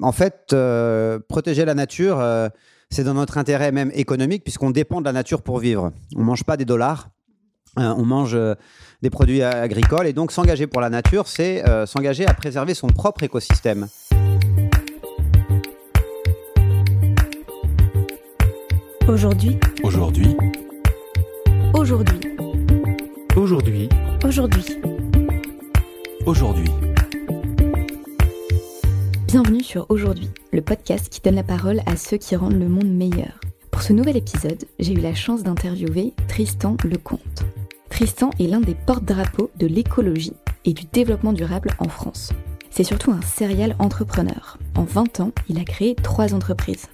en fait, protéger la nature, c'est dans notre intérêt même économique, puisqu'on dépend de la nature pour vivre. On ne mange pas des dollars, on mange des produits agricoles, et donc s'engager pour la nature, c'est s'engager à préserver son propre écosystème. Aujourd'hui. Aujourd'hui. Aujourd'hui. Aujourd'hui. Aujourd'hui. Aujourd'hui. Bienvenue sur Aujourd'hui, le podcast qui donne la parole à ceux qui rendent le monde meilleur. Pour ce nouvel épisode, j'ai eu la chance d'interviewer Tristan Lecomte. Tristan est l'un des porte-drapeaux de l'écologie et du développement durable en France. C'est surtout un serial entrepreneur. En 20 ans, il a créé trois entreprises.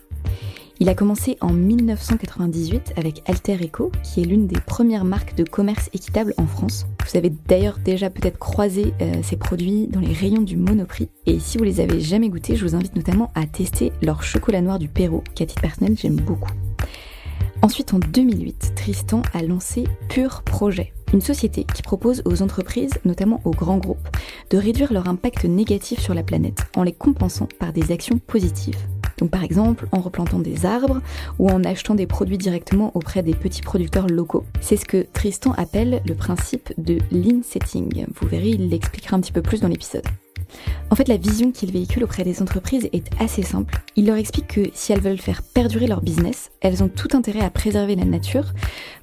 Il a commencé en 1998 avec Alter Eco, qui est l'une des premières marques de commerce équitable en France. Vous avez d'ailleurs déjà peut-être croisé euh, ces produits dans les rayons du Monoprix. Et si vous les avez jamais goûtés, je vous invite notamment à tester leur chocolat noir du Perrault, qu'à titre personnel j'aime beaucoup. Ensuite, en 2008, Tristan a lancé Pure Projet, une société qui propose aux entreprises, notamment aux grands groupes, de réduire leur impact négatif sur la planète en les compensant par des actions positives. Donc par exemple en replantant des arbres ou en achetant des produits directement auprès des petits producteurs locaux. C'est ce que Tristan appelle le principe de lean setting. Vous verrez, il l'expliquera un petit peu plus dans l'épisode. En fait, la vision qu'il véhicule auprès des entreprises est assez simple. Il leur explique que si elles veulent faire perdurer leur business, elles ont tout intérêt à préserver la nature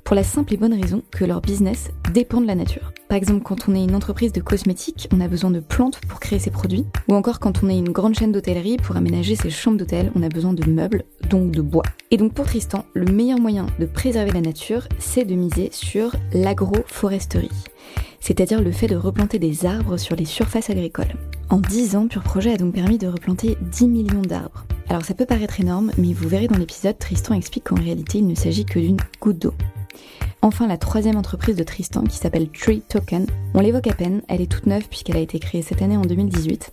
pour la simple et bonne raison que leur business dépend de la nature. Par exemple, quand on est une entreprise de cosmétiques, on a besoin de plantes pour créer ses produits, ou encore quand on est une grande chaîne d'hôtellerie, pour aménager ses chambres d'hôtel, on a besoin de meubles, donc de bois. Et donc pour Tristan, le meilleur moyen de préserver la nature, c'est de miser sur l'agroforesterie c'est-à-dire le fait de replanter des arbres sur les surfaces agricoles. En 10 ans, Pure Projet a donc permis de replanter 10 millions d'arbres. Alors ça peut paraître énorme, mais vous verrez dans l'épisode, Tristan explique qu'en réalité il ne s'agit que d'une goutte d'eau. Enfin, la troisième entreprise de Tristan qui s'appelle Tree Token. On l'évoque à peine, elle est toute neuve puisqu'elle a été créée cette année en 2018.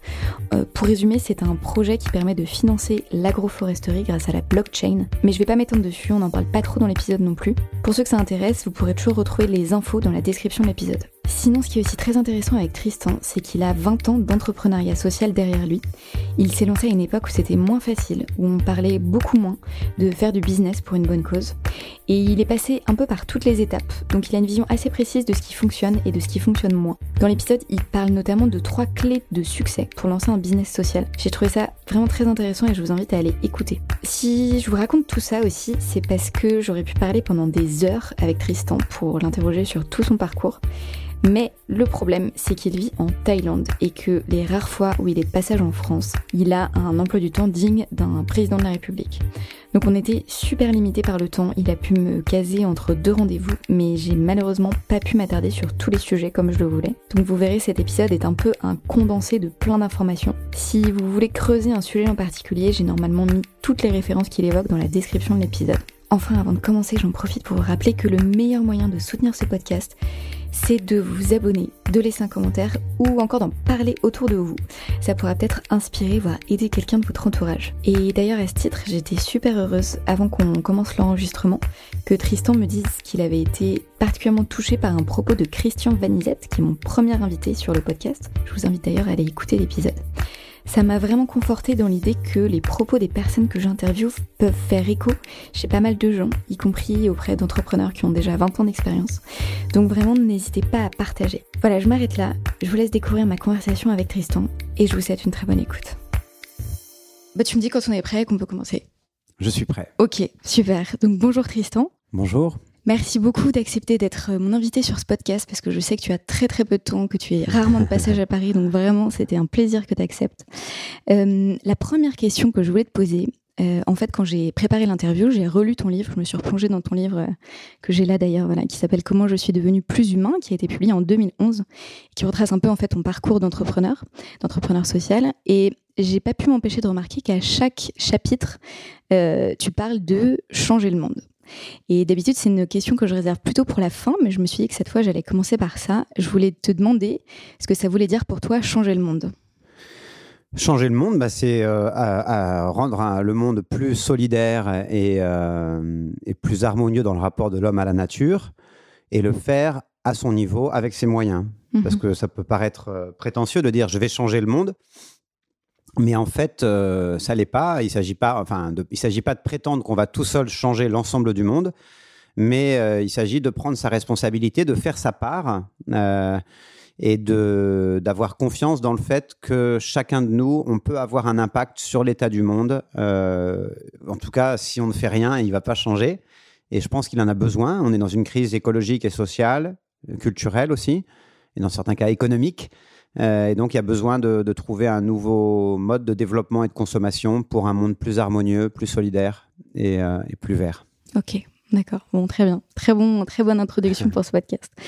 Euh, pour résumer, c'est un projet qui permet de financer l'agroforesterie grâce à la blockchain. Mais je vais pas m'étendre dessus, on n'en parle pas trop dans l'épisode non plus. Pour ceux que ça intéresse, vous pourrez toujours retrouver les infos dans la description de l'épisode. Sinon, ce qui est aussi très intéressant avec Tristan, c'est qu'il a 20 ans d'entrepreneuriat social derrière lui. Il s'est lancé à une époque où c'était moins facile, où on parlait beaucoup moins de faire du business pour une bonne cause. Et il est passé un peu par toutes les étapes, donc il a une vision assez précise de ce qui fonctionne et de ce qui fonctionne moins. Dans l'épisode, il parle notamment de trois clés de succès pour lancer un business social. J'ai trouvé ça vraiment très intéressant et je vous invite à aller écouter. Si je vous raconte tout ça aussi, c'est parce que j'aurais pu parler pendant des heures avec Tristan pour l'interroger sur tout son parcours. Mais le problème, c'est qu'il vit en Thaïlande et que les rares fois où il est de passage en France, il a un emploi du temps digne d'un président de la République. Donc on était super limité par le temps, il a pu me caser entre deux rendez-vous, mais j'ai malheureusement pas pu m'attarder sur tous les sujets comme je le voulais. Donc vous verrez, cet épisode est un peu un condensé de plein d'informations. Si vous voulez creuser un sujet en particulier, j'ai normalement mis toutes les références qu'il évoque dans la description de l'épisode. Enfin, avant de commencer, j'en profite pour vous rappeler que le meilleur moyen de soutenir ce podcast, c'est de vous abonner, de laisser un commentaire ou encore d'en parler autour de vous. Ça pourra peut-être inspirer, voire aider quelqu'un de votre entourage. Et d'ailleurs, à ce titre, j'étais super heureuse, avant qu'on commence l'enregistrement, que Tristan me dise qu'il avait été particulièrement touché par un propos de Christian Vanizette, qui est mon premier invité sur le podcast. Je vous invite d'ailleurs à aller écouter l'épisode ça m'a vraiment conforté dans l'idée que les propos des personnes que j'interviewe peuvent faire écho chez pas mal de gens, y compris auprès d'entrepreneurs qui ont déjà 20 ans d'expérience. Donc vraiment, n'hésitez pas à partager. Voilà, je m'arrête là, je vous laisse découvrir ma conversation avec Tristan et je vous souhaite une très bonne écoute. Bah, tu me dis quand on est prêt qu'on peut commencer. Je suis prêt. Ok, super. Donc bonjour Tristan. Bonjour. Merci beaucoup d'accepter d'être euh, mon invité sur ce podcast parce que je sais que tu as très très peu de temps, que tu es rarement de passage à Paris, donc vraiment c'était un plaisir que tu acceptes. Euh, la première question que je voulais te poser, euh, en fait, quand j'ai préparé l'interview, j'ai relu ton livre, je me suis replongée dans ton livre que j'ai là d'ailleurs, voilà, qui s'appelle Comment je suis devenu plus humain, qui a été publié en 2011, qui retrace un peu en fait ton parcours d'entrepreneur, d'entrepreneur social. Et j'ai pas pu m'empêcher de remarquer qu'à chaque chapitre, tu parles de changer le monde. Et d'habitude, c'est une question que je réserve plutôt pour la fin, mais je me suis dit que cette fois, j'allais commencer par ça. Je voulais te demander ce que ça voulait dire pour toi changer le monde. Changer le monde, bah, c'est euh, à, rendre le monde plus solidaire et, euh, et, plus harmonieux dans le rapport de l'homme à la nature et le faire à son niveau avec ses moyens. Mhm. Parce que ça peut paraître euh, prétentieux de dire je vais changer le monde. Mais en fait, euh, ça l'est pas. Il s'agit pas, enfin, de, il s'agit pas de prétendre qu'on va tout seul changer l'ensemble du monde, mais euh, il s'agit de prendre sa responsabilité, de faire sa part euh, et de d'avoir confiance dans le fait que chacun de nous, on peut avoir un impact sur l'état du monde. Euh, en tout cas, si on ne fait rien, il va pas changer. Et je pense qu'il en a besoin. On est dans une crise écologique et sociale, culturelle aussi, et dans certains cas économique. Euh, et donc, il y a besoin de, trouver un nouveau mode de développement et de consommation pour un monde plus harmonieux, plus solidaire et, euh, et plus vert. D'accord. Bon, très bien. Très, bon, très bonne introduction pour ce podcast.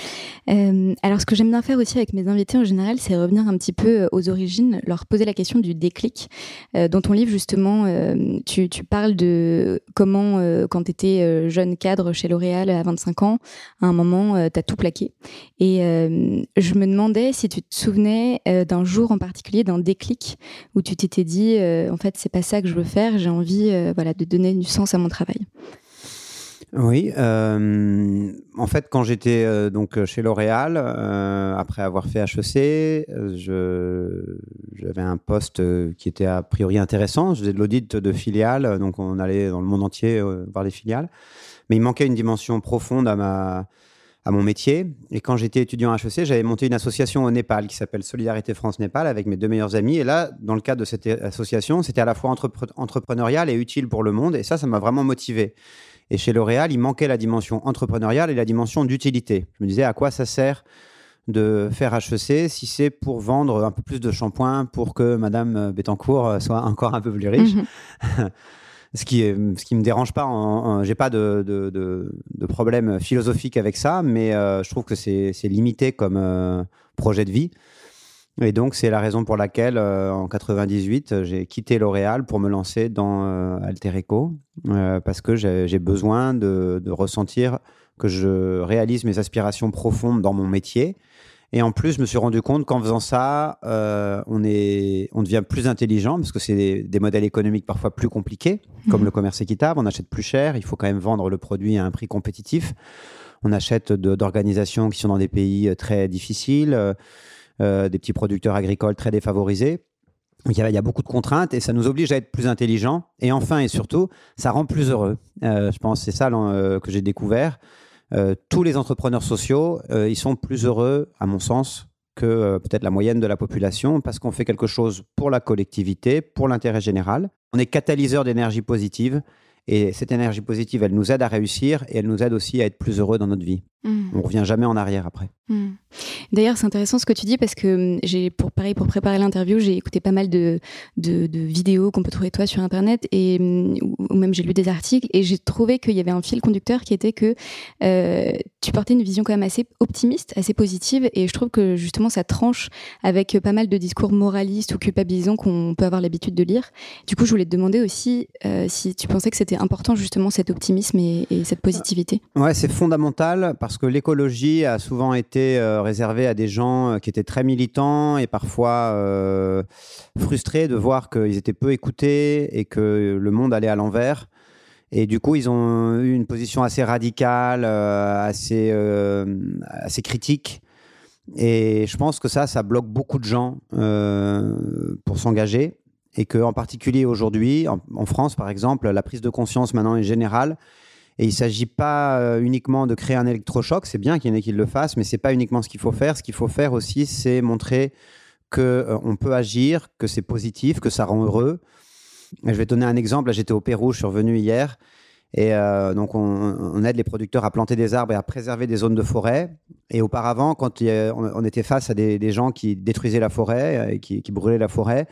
Euh, alors, ce que j'aime bien faire aussi avec mes invités en général, c'est revenir un petit peu euh, aux origines, leur poser la question du déclic. Euh, dans ton livre, justement, euh, tu, tu parles de comment, quand tu étais jeune cadre chez L'Oréal à 25 ans, à un moment, tu as tout plaqué. Et je me demandais si tu te souvenais d'un jour en particulier, d'un déclic, où tu t'étais dit, en fait, c'est pas ça que je veux faire, j'ai envie voilà, de donner du sens à mon travail. Oui, euh, en fait, quand j'étais euh, donc chez L'Oréal, euh, après avoir fait HEC, euh, j'avais un poste euh, qui était a priori intéressant. Je faisais de l'audit de filiales, donc on allait dans le monde entier euh, voir les filiales. Mais il manquait une dimension profonde à ma à mon métier. Et quand j'étais étudiant à HEC, j'avais monté une association au Népal qui s'appelle Solidarité France-Népal avec mes deux meilleurs amis. Et là, dans le cadre de cette association, c'était à la fois entrepre- entrepreneurial et utile pour le monde. Et ça, ça m'a vraiment motivé. Et chez L'Oréal, il manquait la dimension entrepreneuriale et la dimension d'utilité. Je me disais à quoi ça sert de faire HEC si c'est pour vendre un peu plus de shampoing pour que Madame Bettencourt soit encore un peu plus riche. Mhm. ce qui est, ce qui me dérange pas. J'ai pas de, de, de, de problème philosophique avec ça, mais euh, je trouve que c'est c'est limité comme euh, projet de vie. Et donc, c'est la raison pour laquelle, euh, en 98, j'ai quitté L'Oréal pour me lancer dans euh, Alter Eco, euh, parce que j'ai besoin de, de ressentir que je réalise mes aspirations profondes dans mon métier. Et en plus, je me suis rendu compte qu'en faisant ça, euh, on, est, on devient plus intelligent, parce que c'est des, des modèles économiques parfois plus compliqués, comme Mhm. le commerce équitable. On achète plus cher, il faut quand même vendre le produit à un prix compétitif. On achète d'organisations qui sont dans des pays euh, très difficiles, euh, des petits producteurs agricoles très défavorisés. Il y, a, il y a beaucoup de contraintes et ça nous oblige à être plus intelligents. Et enfin et surtout, ça rend plus heureux. Euh, je pense que c'est ça euh, que j'ai découvert. Tous les entrepreneurs sociaux, ils sont plus heureux, à mon sens, que peut-être la moyenne de la population parce qu'on fait quelque chose pour la collectivité, pour l'intérêt général. On est catalyseur d'énergie positive et cette énergie positive, elle nous aide à réussir et elle nous aide aussi à être plus heureux dans notre vie. Mhm. On revient jamais en arrière après. Hmm. D'ailleurs, c'est intéressant ce que tu dis parce que hum, j'ai, pour pareil, pour préparer l'interview, j'ai écouté pas mal de, de, de vidéos qu'on peut trouver toi sur internet et hum, ou ou même j'ai lu des articles et j'ai trouvé qu'il y avait un fil conducteur qui était que euh, tu portais une vision quand même assez optimiste, assez positive et je trouve que justement ça tranche avec pas mal de discours moralistes ou culpabilisants qu'on peut avoir l'habitude de lire. Du coup, je voulais te demander aussi euh, si tu pensais que c'était important justement cet optimisme et, et cette positivité. Ouais, c'est fondamental parce que l'écologie a souvent été euh, réservée à des gens euh, qui étaient très militants et parfois euh, frustrés de voir qu'ils étaient peu écoutés et que le monde allait à l'envers. Et du coup, ils ont eu une position assez radicale, assez, assez critique. Et je pense que ça, ça bloque beaucoup de gens pour s'engager. Et que, en particulier aujourd'hui, en, en France par exemple, la prise de conscience maintenant est générale. Et il ne s'agit pas euh, uniquement de créer un électrochoc, c'est bien qu'il y en ait qui le fassent, mais ce n'est pas uniquement ce qu'il faut faire. Ce qu'il faut faire aussi, c'est montrer qu'on peut agir, que c'est positif, que ça rend heureux. Je vais donner un exemple. J'étais au Pérou, je suis revenu hier. Et euh, donc, on, aide les producteurs à planter des arbres et à préserver des zones de forêt. Et auparavant, quand on, était face à des, gens qui détruisaient la forêt euh, et qui, brûlaient la forêt,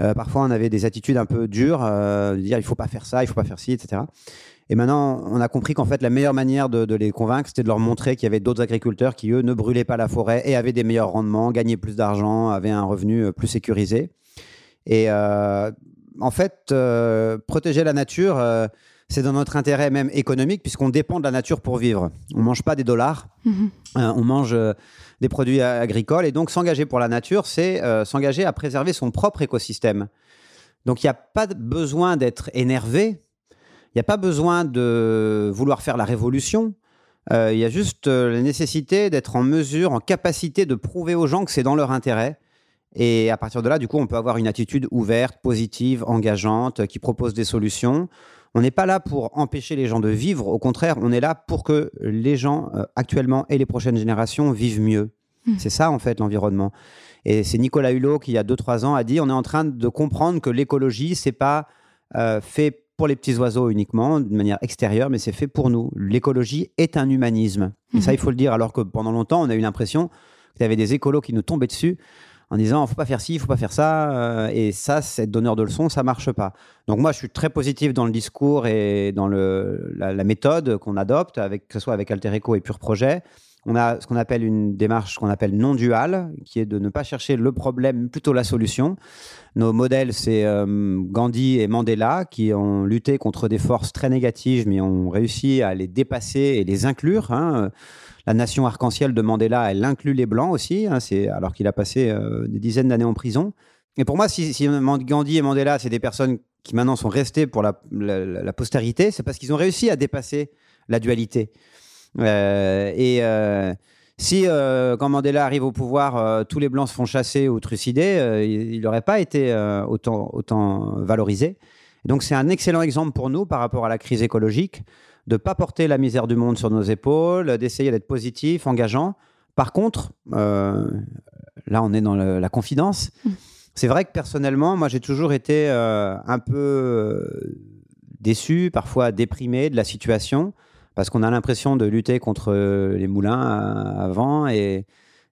euh, parfois on avait des attitudes un peu dures, euh, dire il faut pas faire ça, il faut pas faire ci, etc. Et maintenant, on a compris qu'en fait, la meilleure manière de, de les convaincre, c'était de leur montrer qu'il y avait d'autres agriculteurs qui, eux, ne brûlaient pas la forêt et avaient des meilleurs rendements, gagnaient plus d'argent, avaient un revenu euh, plus sécurisé. Et euh, en fait, euh, protéger la nature, euh, c'est dans notre intérêt même économique, puisqu'on dépend de la nature pour vivre. On mange pas des dollars, Mhm. euh, on mange des produits agricoles. Et donc, s'engager pour la nature, c'est s'engager à préserver son propre écosystème. Donc, il n'y a pas besoin d'être énervé. Il n'y a pas besoin de vouloir faire la révolution. Euh, Il y a juste euh, la nécessité d'être en mesure, en capacité de prouver aux gens que c'est dans leur intérêt Et à partir de là, du coup, on peut avoir une attitude ouverte, positive, engageante, qui propose des solutions. On n'est pas là pour empêcher les gens de vivre, au contraire, on est là pour que les gens euh, actuellement et les prochaines générations vivent mieux. Hmm. C'est ça, en fait, l'environnement. Et c'est Nicolas Hulot qui, il y a 2-3 ans, a dit on est en train de comprendre que l'écologie, c'est pas euh, fait pour les petits oiseaux uniquement, de manière extérieure, mais c'est fait pour nous. L'écologie est un humanisme. Et ça, il faut le dire, alors que pendant longtemps, on a eu l'impression qu'il y avait des écolos qui nous tombaient dessus en disant faut pas faire ci, faut pas faire ça, euh, et ça, c'est donneur de leçons, ça marche pas. Donc moi, je suis très positif dans le discours et dans la, méthode qu'on adopte, que ce soit avec Altereco et Pure Projet. On a ce qu'on appelle une démarche qu'on appelle non duale, qui est de ne pas chercher le problème, plutôt la solution. Nos modèles, c'est euh, Gandhi et Mandela qui ont lutté contre des forces très négatives, mais ont réussi à les dépasser et les inclure. hein. La nation arc-en-ciel de Mandela, elle inclut les blancs aussi, hein, alors qu'il a passé euh, des dizaines d'années en prison. Et pour moi, si, Gandhi et Mandela, c'est des personnes qui maintenant sont restées pour la postérité, c'est parce qu'ils ont réussi à dépasser la dualité. Euh, et euh, si, euh, quand Mandela arrive au pouvoir, tous les blancs se font chasser ou trucider, il n'aurait pas été autant, autant valorisé. Donc c'est un excellent exemple pour nous par rapport à la crise écologique, de ne pas porter la misère du monde sur nos épaules, d'essayer d'être positif, engageant. Par contre, euh, là on est dans le- la confidence. Mm. C'est vrai que personnellement, moi j'ai toujours été euh, un peu déçu, parfois déprimé de la situation, parce qu'on a l'impression de lutter contre euh, les moulins à, à vent et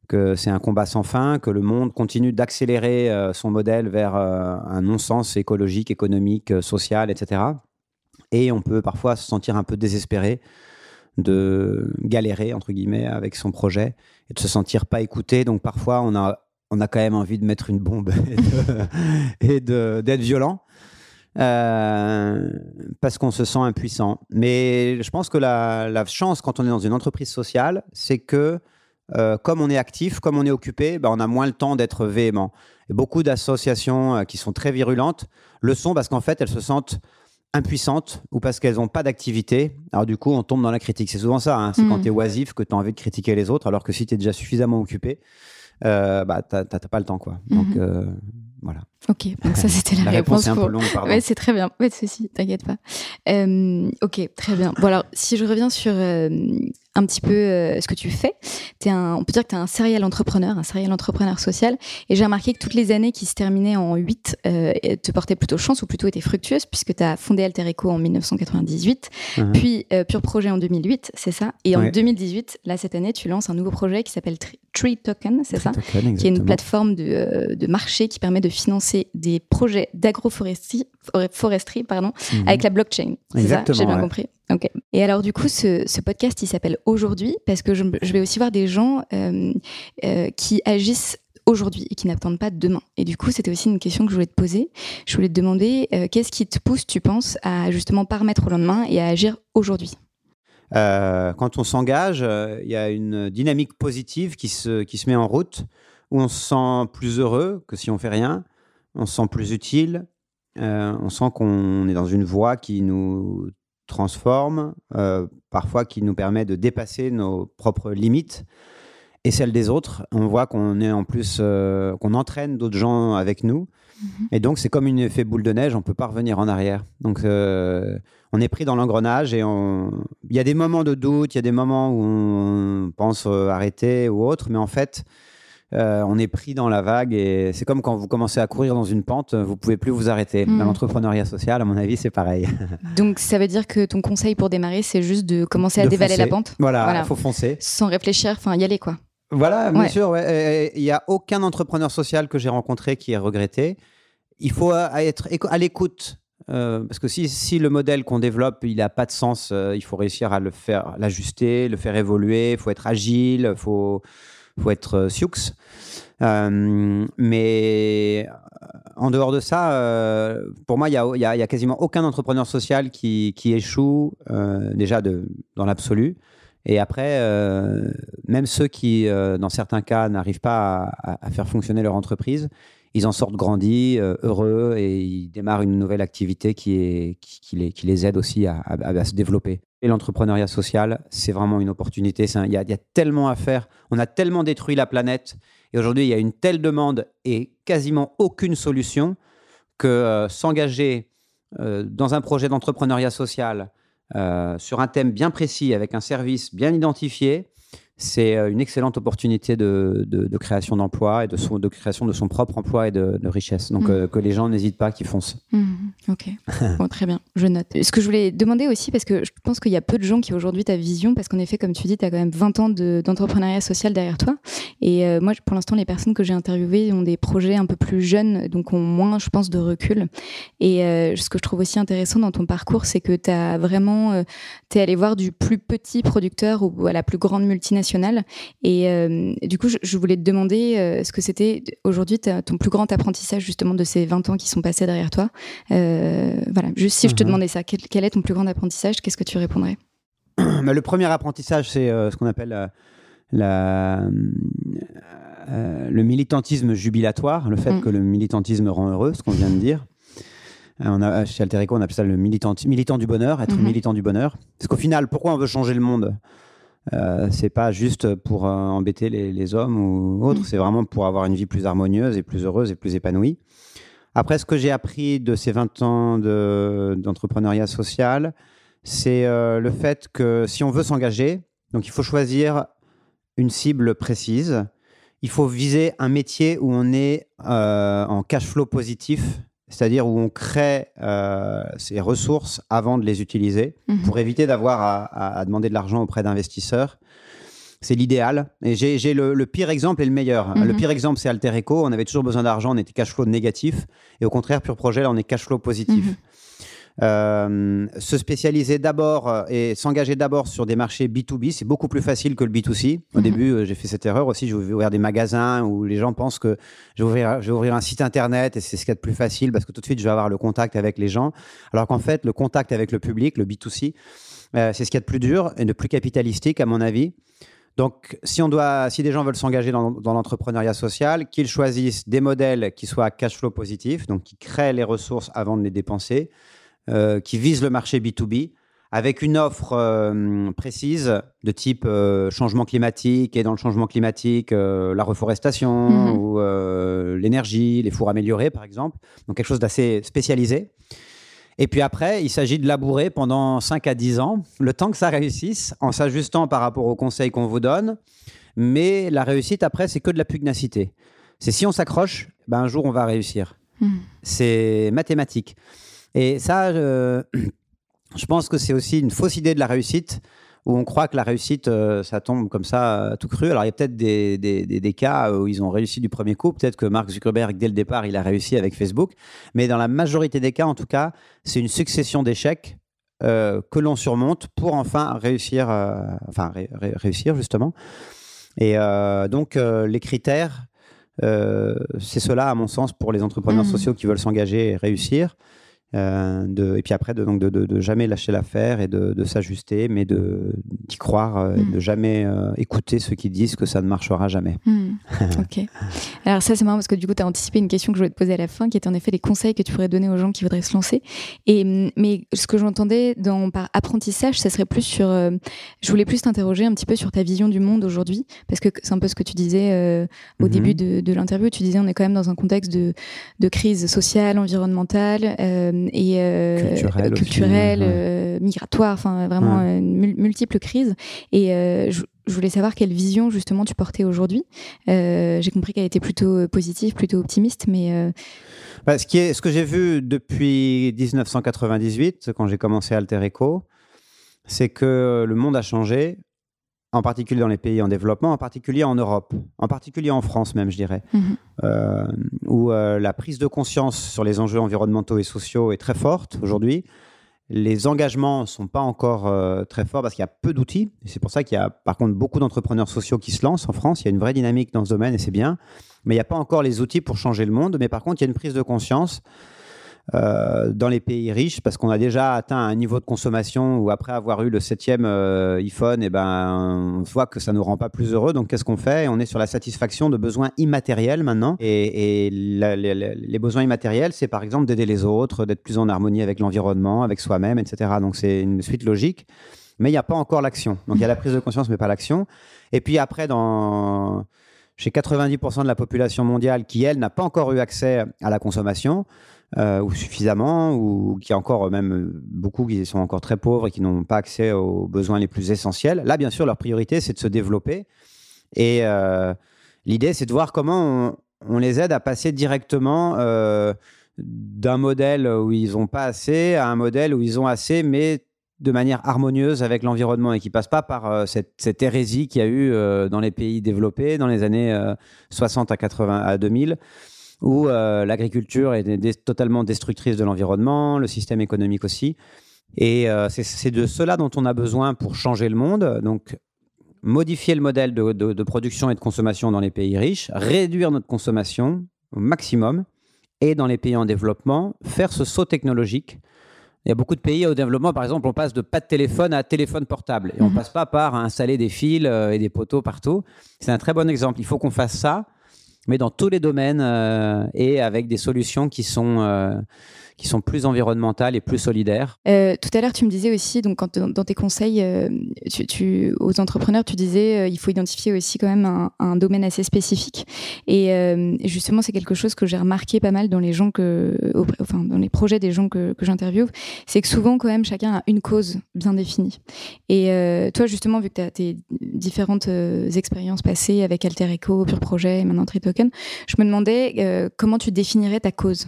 que c'est un combat sans fin, que le monde continue d'accélérer euh, son modèle vers euh, un non-sens écologique, économique, social, etc. Et on peut parfois se sentir un peu désespéré de galérer, entre guillemets, avec son projet et de se sentir pas écouté. Donc parfois, on a, on a quand même envie de mettre une bombe et d'être violent. Euh, parce qu'on se sent impuissant. Mais je pense que la, la chance quand on est dans une entreprise sociale, c'est que euh, comme on est actif, comme on est occupé, ben, on a moins le temps d'être véhément. Et beaucoup d'associations euh, qui sont très virulentes le sont parce qu'en fait, elles se sentent impuissantes ou parce qu'elles n'ont pas d'activité. Alors du coup, on tombe dans la critique. C'est souvent ça. hein. C'est quand Mhm. tu es oisif que tu as envie de critiquer les autres, alors que si tu es déjà suffisamment occupé, euh, bah, tu n'as pas le temps. Quoi. Donc Mhm. Voilà. Ok, donc ça c'était la, La réponse réponse est un pour. peu longue, pardon. Ouais, c'est très bien. Pas de souci, t'inquiète pas. Euh, ok, très bien. Bon alors, si je reviens sur euh, un petit peu euh, ce que tu fais, es un, on peut dire que tu es un serial entrepreneur, un serial entrepreneur social. Et j'ai remarqué que toutes les années qui se terminaient en 8 euh, te portaient plutôt chance ou plutôt étaient fructueuses, puisque tu as fondé Alter Eco en 1998, Mhm. puis Pure Projet en 2008, c'est ça? Et en Ouais. 2018, là cette année, tu lances un nouveau projet qui s'appelle Tri- Tree Token, c'est ça Token, qui est une plateforme de, euh, de marché qui permet de financer des projets d'agroforesterie forêt- foresterie, pardon, Mhm. avec la blockchain. Exactement, J'ai bien ouais. compris. Et alors du coup, ce, ce podcast, il s'appelle Aujourd'hui parce que je, je vais aussi voir des gens euh, euh, qui agissent aujourd'hui et qui n'attendent pas demain. Et du coup, c'était aussi une question que je voulais te poser. Je voulais te demander euh, qu'est-ce qui te pousse, tu penses, à justement pas remettre au lendemain et à agir aujourd'hui? Euh, quand on s'engage, euh, il y a une dynamique positive qui se, qui se met en route, où on se sent plus heureux que si on fait rien, on se sent plus utile, euh, on sent qu'on est dans une voie qui nous transforme, parfois qui nous permet de dépasser nos propres limites et celles des autres. On voit qu'on est en plus, qu'on entraîne d'autres gens avec nous. Et donc, c'est comme une effet boule de neige, on peut pas revenir en arrière. Donc, euh, on est pris dans l'engrenage et on... il y a des moments de doute, il y a des moments où on pense euh, arrêter ou autre, mais en fait, euh, on est pris dans la vague et c'est comme quand vous commencez à courir dans une pente, vous pouvez plus vous arrêter. Dans l'entrepreneuriat social, à mon avis, c'est pareil. Donc ça veut dire que ton conseil pour démarrer, c'est juste de commencer à De dévaler la pente? Voilà, il Voilà. faut foncer. sans réfléchir, enfin y aller quoi. Voilà, bien Ouais. sûr. Il n'y a aucun entrepreneur social que j'ai rencontré qui ait regretté. Il faut euh, être à l'écoute. euh, parce que si, si le modèle qu'on développe, il n'a pas de sens, euh, il faut réussir à le faire, l'ajuster, le faire évoluer. Il faut être agile, il faut, faut être euh, sioux. Mais en dehors de ça, pour moi, il n'y a, y a- il y a quasiment aucun entrepreneur social qui, qui échoue, déjà de, dans l'absolu. Et après, euh, même ceux qui, euh, dans certains cas, n'arrivent pas à, faire fonctionner leur entreprise, ils en sortent grandis, euh, heureux, et ils démarrent une nouvelle activité qui, les, aide aussi à, se développer. Et l'entrepreneuriat social, c'est vraiment une opportunité. Il y, y a tellement à faire. On a tellement détruit la planète Et aujourd'hui, il y a une telle demande et quasiment aucune solution que s'engager dans un projet d'entrepreneuriat social sur un thème bien précis, avec un service bien identifié, c'est euh, une excellente opportunité de, de- de création d'emplois et de, son, de création de son propre emploi et de, richesse. Donc Mhm. euh, que les gens n'hésitent pas, qu'ils foncent. Mhm, ok, bon, très bien, je note. Ce que je voulais demander aussi, parce que je pense qu'il y a peu de gens qui ont aujourd'hui ta vision, parce qu'en effet, comme tu dis, tu as quand même 20 ans de- d'entrepreneuriat social derrière toi. Et euh, moi, pour l'instant, les personnes que j'ai interviewées ont des projets un peu plus jeunes, donc ont moins, je pense, de recul. Et euh, ce que je trouve aussi intéressant dans ton parcours, c'est que tu as vraiment, tu es allé voir du plus petit producteur au- à la plus grande multinationale. Et euh, du coup, je, je voulais te demander euh, ce que c'était aujourd'hui ton plus grand apprentissage justement de ces 20 ans qui sont passés derrière toi. Euh, voilà, juste si je te Mhm. demandais ça, quel, quel est ton plus grand apprentissage? Qu'est-ce que tu répondrais? Mais le premier apprentissage, c'est ce qu'on appelle la, le militantisme jubilatoire, le fait Mm. que le militantisme rend heureux, ce qu'on vient de dire. On a, chez Alterico, on appelle ça le militant, militant du bonheur, être Mhm. militant du bonheur. Parce qu'au final, pourquoi on veut changer le monde? Euh, C'est pas juste pour euh, embêter les, les hommes ou autres, Mm. c'est vraiment pour avoir une vie plus harmonieuse et plus heureuse et plus épanouie. Après, ce que j'ai appris de ces 20 ans de- d'entrepreneuriat social, c'est euh, le fait que si on veut s'engager, donc il faut choisir une cible précise. Il faut viser un métier où on est en cash flow positif, c'est-à-dire où on crée euh, ses ressources avant de les utiliser Mhm. pour éviter d'avoir à, à- à demander de l'argent auprès d'investisseurs. C'est l'idéal. Et j'ai le pire exemple et le meilleur. Mhm. Le pire exemple, c'est Alter Eco. On avait toujours besoin d'argent, on était cash flow négatif. Et au contraire, Pure Projet, là, on est cash flow positif. Mhm. Euh, se spécialiser d'abord euh, et s'engager d'abord sur des marchés B2B, c'est beaucoup plus facile que le B2C. Au Mhm. début, euh, j'ai fait cette erreur aussi. J'ai ouvert des magasins où les gens pensent que je vais ouvrir, je vais ouvrir un site internet et c'est ce qu'il y a de plus facile parce que tout de suite, je vais avoir le contact avec les gens. Alors qu'en fait, le contact avec le public, le B2C, euh, c'est ce qu'il y a de plus dur et de plus capitalistique, à mon avis. Donc, si, on doit, si des gens veulent s'engager dans, dans l'entrepreneuriat social, qu'ils choisissent des modèles qui soient cash flow positifs, donc qui créent les ressources avant de les dépenser, euh, qui visent le marché B2B, avec une offre euh, précise de type euh, changement climatique, et dans le changement climatique, euh, la reforestation Mhm. ou l'énergie, les fours améliorés, par exemple. Donc, quelque chose d'assez spécialisé. Et puis après, il s'agit de labourer pendant 5 à 10 ans, le temps que ça réussisse, en s'ajustant par rapport aux conseils qu'on vous donne. Mais la réussite, après, c'est que de la pugnacité. C'est si on s'accroche, ben, un jour, on va réussir. Mhm. C'est mathématique. Et ça, euh, je pense que c'est aussi une fausse idée de la réussite, où on croit que la réussite, euh, ça tombe comme ça, euh, tout cru. Alors, il y a peut-être des, des- des- des cas où ils ont réussi du premier coup. Peut-être que Mark Zuckerberg, dès le départ, il a réussi avec Facebook. Mais dans la majorité des cas, en tout cas, c'est une succession d'échecs euh, que l'on surmonte pour enfin réussir, euh, enfin ré- ré- réussir justement. Et donc les critères, c'est cela à mon sens pour les entrepreneurs Mhm. sociaux qui veulent s'engager et réussir. Euh, de, et puis après, de, donc de, de, de jamais lâcher l'affaire et de, s'ajuster, mais d'y croire, euh, Mhm. de jamais euh, écouter ceux qui disent que ça ne marchera jamais. Hmm, ok. Alors ça c'est marrant parce que du coup tu as anticipé une question que je voulais te poser à la fin qui était en effet les conseils que tu pourrais donner aux gens qui voudraient se lancer. Et, hum, mais ce que j'entendais dans par apprentissage, ça serait plus sur... euh, je voulais plus t'interroger un petit peu sur ta vision du monde aujourd'hui parce que c'est un peu ce que tu disais au Mhm. début de, l'interview. Tu disais on est quand même dans un contexte de, de crise sociale, environnementale et euh, Culturelle aussi, culturelle, ouais. euh, migratoire, enfin vraiment Ouais. euh, mul- multiples crises. Et euh, je, je voulais savoir quelle vision justement tu portais aujourd'hui. Euh, j'ai compris qu'elle était plutôt euh, positive, plutôt optimiste, mais euh, Bah, ce, qui est, ce que j'ai vu depuis 1998, quand j'ai commencé Alter Eco, c'est que le monde a changé, en particulier dans les pays en développement, en particulier en Europe, en particulier en France même, je dirais, Mhm. euh, où euh, la prise de conscience sur les enjeux environnementaux et sociaux est très forte aujourd'hui. Les engagements ne sont pas encore euh, très forts parce qu'il y a peu d'outils. C'est pour ça qu'il y a par contre beaucoup d'entrepreneurs sociaux qui se lancent en France. Il y a une vraie dynamique dans ce domaine et c'est bien. Mais il n'y a pas encore les outils pour changer le monde. Mais par contre, il y a une prise de conscience dans les pays riches parce qu'on a déjà atteint un niveau de consommation où après avoir eu le septième euh, iPhone, et ben, on voit que ça ne nous rend pas plus heureux. Donc qu'est-ce qu'on fait? On est sur la satisfaction de besoins immatériels maintenant. Et, les besoins immatériels, c'est par exemple d'aider les autres, d'être plus en harmonie avec l'environnement, avec soi-même, etc. Donc c'est une suite logique. Mais il n'y a pas encore l'action. Donc il y a la prise de conscience, mais pas l'action. Et puis après, chez 90% de la population mondiale qui, elle, n'a pas encore eu accès à la consommation, euh, ou suffisamment, ou qui encore même beaucoup qui sont encore très pauvres et qui n'ont pas accès aux besoins les plus essentiels. Là, bien sûr, leur priorité, c'est de se développer. Et euh, l'idée, c'est de voir comment on, les aide à passer directement euh, d'un modèle où ils n'ont pas assez à un modèle où ils ont assez, mais de manière harmonieuse avec l'environnement et qui passe pas par cette, cette, hérésie qu'il y a eu dans les pays développés dans les années 60 à 80 à 2000 où euh, l'agriculture est totalement destructrice de l'environnement, le système économique aussi. Et euh, c'est de cela dont on a besoin pour changer le monde. Donc, modifier le modèle de, production et de consommation dans les pays riches, réduire notre consommation au maximum, et dans les pays en développement, faire ce saut technologique. Il y a beaucoup de pays au développement, par exemple, on passe de pas de téléphone à téléphone portable. Et on ne mhm. passe pas par installer des fils euh, et des poteaux partout. C'est un très bon exemple. Il faut qu'on fasse ça mais dans tous les domaines euh, et avec des solutions qui sont euh, qui sont plus environnementales et plus solidaires. Euh, tout à l'heure, tu me disais aussi, donc dans tes conseils tu, aux entrepreneurs, tu disais il faut identifier aussi quand même un, domaine assez spécifique. Et justement, c'est quelque chose que j'ai remarqué pas mal dans les gens que, enfin, dans les projets des gens que, que j'interviewe, c'est que souvent quand même chacun a une cause bien définie. Et toi, justement, vu que tu as tes différentes expériences passées avec Alter Eco, Pure Projet et maintenant Trito je me demandais euh, comment tu définirais ta cause?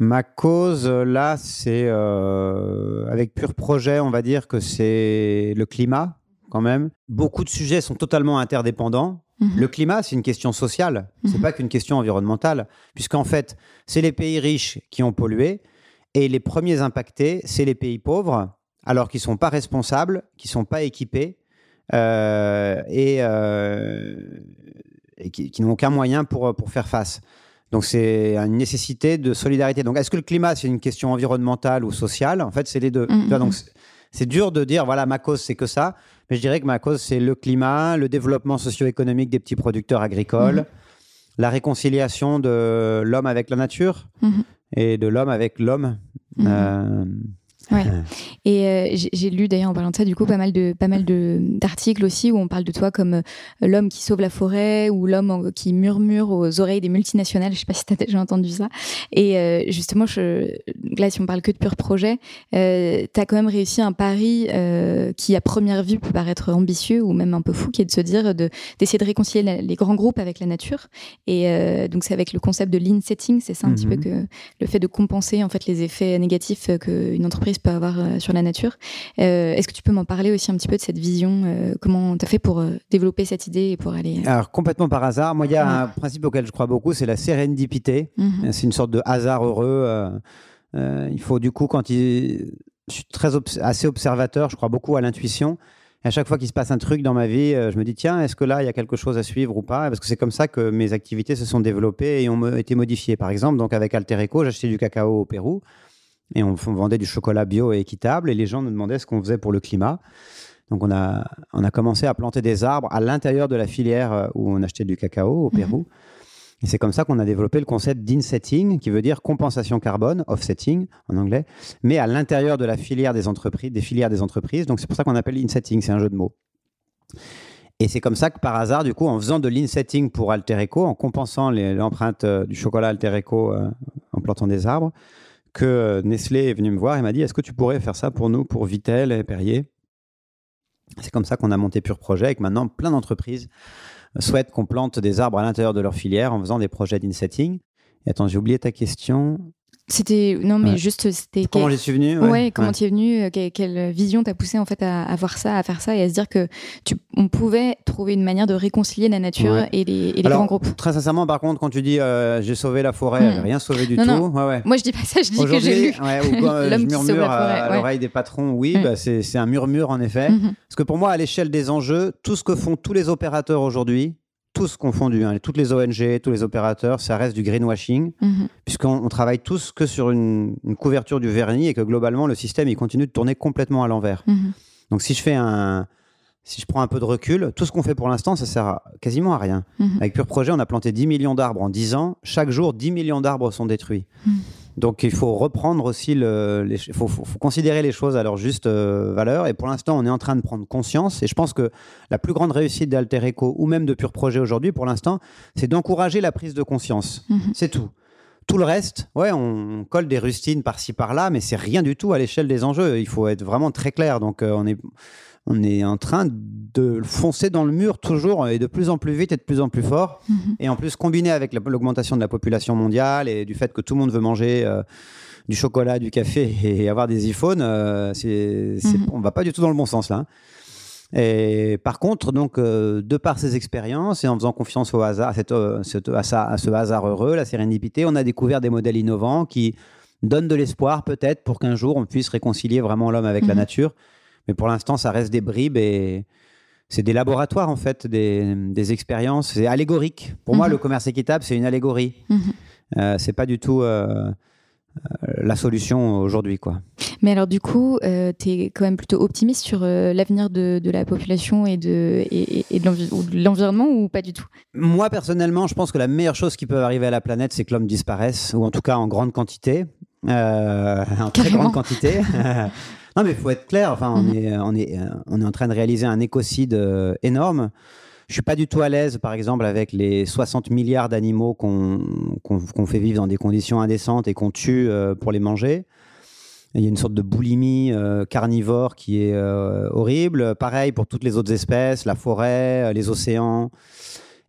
Ma cause, là, c'est euh, avec pur projet, on va dire que c'est le climat, quand même. Beaucoup de sujets sont totalement interdépendants. Mhm. Le climat, c'est une question sociale, c'est mhm. pas qu'une question environnementale, puisqu'en fait, c'est les pays riches qui ont pollué et les premiers impactés, c'est les pays pauvres, alors qu'ils sont pas responsables, qui sont pas équipés euh, et et qui, n'ont aucun moyen pour, euh, pour faire face. Donc c'est une nécessité de solidarité. Donc est-ce que le climat c'est une question environnementale ou sociale? En fait, c'est les deux. Mm, mm, donc mm. c'est dur de dire voilà ma cause c'est que ça, mais je dirais que ma cause c'est le climat, le développement socio-économique des petits producteurs agricoles, la réconciliation de l'homme avec la nature et de l'homme avec l'homme. Euh, Ouais. Et euh, j'ai lu d'ailleurs en parlant de ça, du coup, pas mal de pas mal de d'articles aussi où on parle de toi comme euh, l'homme qui sauve la forêt ou l'homme qui murmure aux oreilles des multinationales. Je sais pas si tu as déjà entendu ça. Et euh, justement, je, là, si on parle que de pur projet, euh, tu as quand même réussi un pari qui, à première vue, peut paraître ambitieux ou même un peu fou, qui est de se dire de d'essayer de réconcilier les grands groupes avec la nature. Et donc, c'est avec le concept de lean setting, c'est ça un petit peu mhm. que le fait de compenser en fait les effets négatifs qu'une entreprise peut avoir euh, sur la nature. Euh, est-ce que tu peux m'en parler aussi un petit peu de cette vision euh, Comment tu as fait pour développer cette idée et pour aller... Alors, complètement par hasard. Moi, il y a un principe auquel je crois beaucoup, c'est la sérendipité. Mhm. C'est une sorte de hasard heureux. il faut du coup, quand il... je suis très assez observateur, je crois beaucoup à l'intuition. Et à chaque fois qu'il se passe un truc dans ma vie, je me dis tiens, est-ce que là il y a quelque chose à suivre ou pas? Parce que c'est comme ça que mes activités se sont développées et ont été modifiées. Par exemple, donc avec Alter Eco, j'achetais du cacao au Pérou. Et on, vendait du chocolat bio et équitable. Et les gens nous demandaient ce qu'on faisait pour le climat. Donc on a, on a commencé à planter des arbres à l'intérieur de la filière euh, où on achetait du cacao au Pérou. Mhm. Et c'est comme ça qu'on a développé le concept d'insetting, qui veut dire compensation carbone, offsetting en anglais, mais à l'intérieur de la filière des entreprises, des filières des entreprises. Donc c'est pour ça qu'on appelle insetting, c'est un jeu de mots. Et c'est comme ça que par hasard, du coup, en faisant de l'insetting pour Alter Eco, en compensant l'empreinte euh, du chocolat Alter Eco euh, en plantant des arbres, que Nestlé est venu me voir et m'a dit Est-ce que tu pourrais faire ça pour nous, pour Vitel et Perrier? C'est comme ça qu'on a monté Pure Projet et que maintenant plein d'entreprises souhaitent qu'on plante des arbres à l'intérieur de leur filière en faisant des projets d'insetting. Et attends, j'ai oublié ta question. C'était non mais juste c'était comment j'y suis venu ouais, comment tu es venu euh, quelle, vision t'a poussé en fait à, à, voir ça à faire ça et à se dire que tu on pouvait trouver une manière de réconcilier la nature et les, et les grands groupes. très sincèrement par contre quand tu dis euh, j'ai sauvé la forêt hmm. rien sauvé du tout. Moi je dis pas ça je dis que j'ai lu. ou quand je murmure à, l'oreille des patrons oui bah, c'est un murmure en effet. Mhm. parce que pour moi à l'échelle des enjeux tout ce que font tous les opérateurs aujourd'hui tous confondus, hein, toutes les ONG, tous les opérateurs, ça reste du greenwashing, mhm. puisqu'on travaille tous que sur une, couverture du vernis et que globalement, le système, il continue de tourner complètement à l'envers. Mhm. Donc si je fais un... si je prends un peu de recul, tout ce qu'on fait pour l'instant, ça sert à- quasiment à rien. Mhm. Avec Pure Projet, on a planté 10 millions d'arbres en 10 ans. Chaque jour, 10 millions d'arbres sont détruits. Mhm. Donc il faut reprendre aussi, les- faut, faut- faut considérer les choses à leur juste euh, valeur. Et pour l'instant, on est en train de prendre conscience. Et je pense que la plus grande réussite d'Alter Eco ou même de Pure Projet aujourd'hui, pour l'instant, c'est d'encourager la prise de conscience. Mhm. C'est tout. Tout le reste, ouais, on colle des rustines par-ci par-là, mais c'est rien du tout à l'échelle des enjeux. Il faut être vraiment très clair. Donc euh, on est on est en train de foncer dans le mur toujours et de plus en plus vite et de plus en plus fort. Mhm. Et en plus, combiné avec la- l'augmentation de la population mondiale et du fait que tout le monde veut manger euh, du chocolat, du café et avoir des iPhones, euh, c'est, c'est- Mhm. on va pas du tout dans le bon sens là. Et par contre, donc, euh, de par ces expériences et en faisant confiance au hasard, à, cette, euh, cette- à ça- à ce hasard heureux, la sérendipité, on a découvert des modèles innovants qui donnent de l'espoir peut-être pour qu'un jour on puisse réconcilier vraiment l'homme avec la Mhm. nature. Mais pour l'instant, ça reste des bribes et c'est des laboratoires en fait, des, des expériences. C'est allégorique. Pour moi, Mhm. le commerce équitable, c'est une allégorie. Mhm. Euh, c'est pas du tout euh, euh, la solution aujourd'hui, quoi. Mais alors du coup, tu es quand même plutôt optimiste sur euh, l'avenir de, de la population et de, et, et- l'environnement ou pas du tout? Moi, personnellement, je pense que la meilleure chose qui peut arriver à la planète, c'est que l'homme disparaisse, ou en tout cas en grande quantité, euh, en très grande quantité. non, mais il faut être clair. Enfin, on, Mhm. est, on, est, euh, on est en train de réaliser un écocide euh, énorme. Je suis pas du tout à l'aise, par exemple, avec les 60 milliards d'animaux qu'on qu'on fait vivre dans des conditions indécentes et qu'on tue euh, pour les manger. Il y a une sorte de boulimie euh, carnivore qui est euh, horrible. Pareil pour toutes les autres espèces, la forêt, euh, les océans.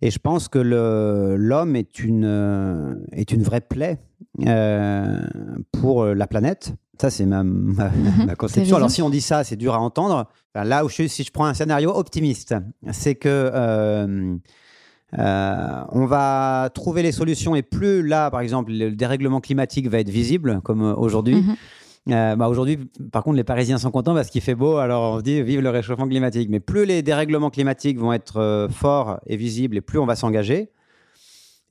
Et je pense que l'homme est une, euh, est une vraie plaie euh, pour euh, la planète. Ça, c'est ma, ma, Mhm, ma conception. Alors, si on dit ça, c'est dur à entendre. Enfin, là où je suis, si je prends un scénario optimiste, c'est que euh, euh, on va trouver les solutions et plus là, par exemple, le dérèglement climatique va être visible, comme euh, aujourd'hui. Mhm. Euh, bah aujourd'hui, par contre, les Parisiens sont contents parce qu'il fait beau, alors on se dit vive le réchauffement climatique. Mais plus les dérèglements climatiques vont être forts et visibles, et plus on va s'engager.